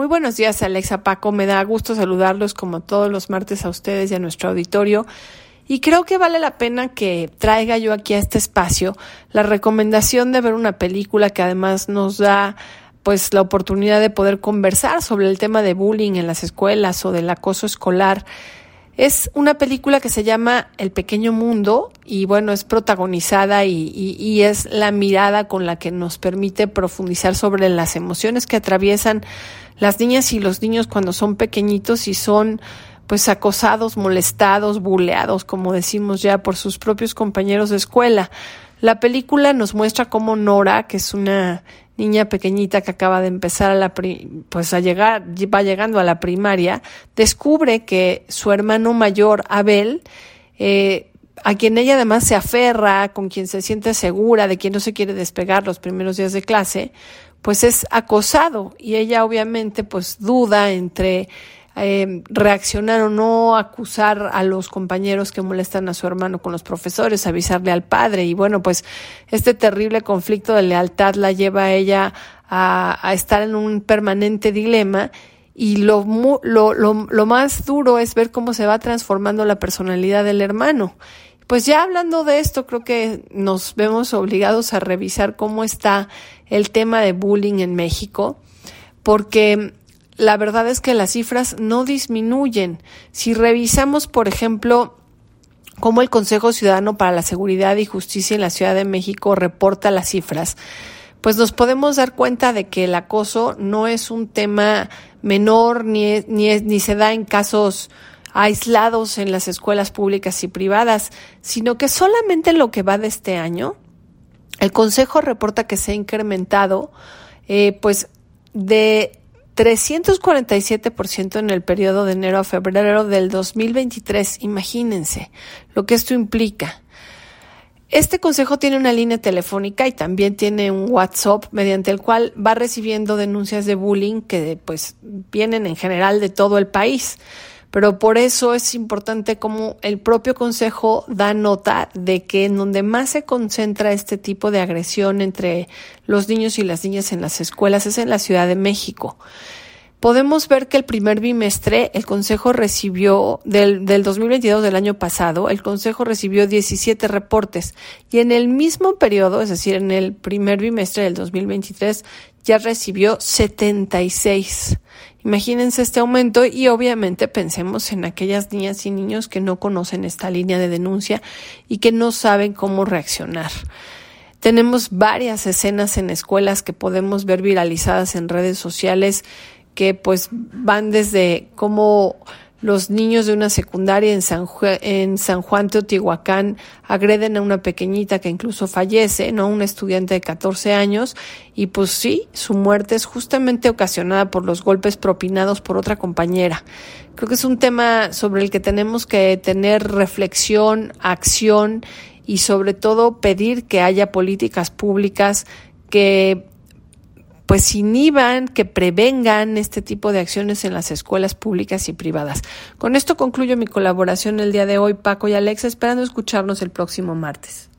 Muy buenos días, Alexa Paco. Me da gusto saludarlos como todos los martes a ustedes y a nuestro auditorio. Y creo que vale la pena que traiga yo aquí a este espacio la recomendación de ver una película que además nos da pues la oportunidad de poder conversar sobre el tema de bullying en las escuelas o del acoso escolar. Es una película que se llama El pequeño mundo y bueno, es protagonizada y, es la mirada con la que nos permite profundizar sobre las emociones que atraviesan las niñas y los niños cuando son pequeñitos y son pues acosados, molestados, buleados, como decimos ya, por sus propios compañeros de escuela. La película nos muestra cómo Nora, que es una niña pequeñita que acaba de empezar a la pues a llegar, va llegando a la primaria, descubre que su hermano mayor, Abel, eh, a quien ella además se aferra, con quien se siente segura, de quien no se quiere despegar los primeros días de clase, pues es acosado. Y ella obviamente pues duda entre eh, reaccionar o no, acusar a los compañeros que molestan a su hermano con los profesores, avisarle al padre. Y bueno, pues este terrible conflicto de lealtad la lleva a ella a, estar en un permanente dilema. Y lo, lo, lo, lo más duro es ver cómo se va transformando la personalidad del hermano. Pues ya hablando de esto, creo que nos vemos obligados a revisar cómo está el tema de bullying en México, porque la verdad es que las cifras no disminuyen. Si revisamos, por ejemplo, cómo el Consejo Ciudadano para la Seguridad y Justicia en la Ciudad de México reporta las cifras, pues nos podemos dar cuenta de que el acoso no es un tema menor ni, ni, ni se da en casos aislados en las escuelas públicas y privadas, sino que solamente en lo que va de este año, el Consejo reporta que se ha incrementado eh, pues de 347% en el periodo de enero a febrero del 2023. Imagínense lo que esto implica. Este consejo tiene una línea telefónica y también tiene un WhatsApp mediante el cual va recibiendo denuncias de bullying que pues vienen en general de todo el país pero por eso es importante como el propio Consejo da nota de que en donde más se concentra este tipo de agresión entre los niños y las niñas en las escuelas es en la Ciudad de México. Podemos ver que el primer bimestre el Consejo recibió, del, del 2022 del año pasado, el Consejo recibió 17 reportes y en el mismo periodo, es decir, en el primer bimestre del 2023, ya recibió 76. Imagínense este aumento y obviamente pensemos en aquellas niñas y niños que no conocen esta línea de denuncia y que no saben cómo reaccionar. Tenemos varias escenas en escuelas que podemos ver viralizadas en redes sociales que pues van desde cómo los niños de una secundaria en San, en San Juan Teotihuacán agreden a una pequeñita que incluso fallece, ¿no? Una estudiante de 14 años y pues sí, su muerte es justamente ocasionada por los golpes propinados por otra compañera. Creo que es un tema sobre el que tenemos que tener reflexión, acción y sobre todo pedir que haya políticas públicas que pues inhiban, que prevengan este tipo de acciones en las escuelas públicas y privadas. Con esto concluyo mi colaboración el día de hoy, Paco y Alexa, esperando escucharnos el próximo martes.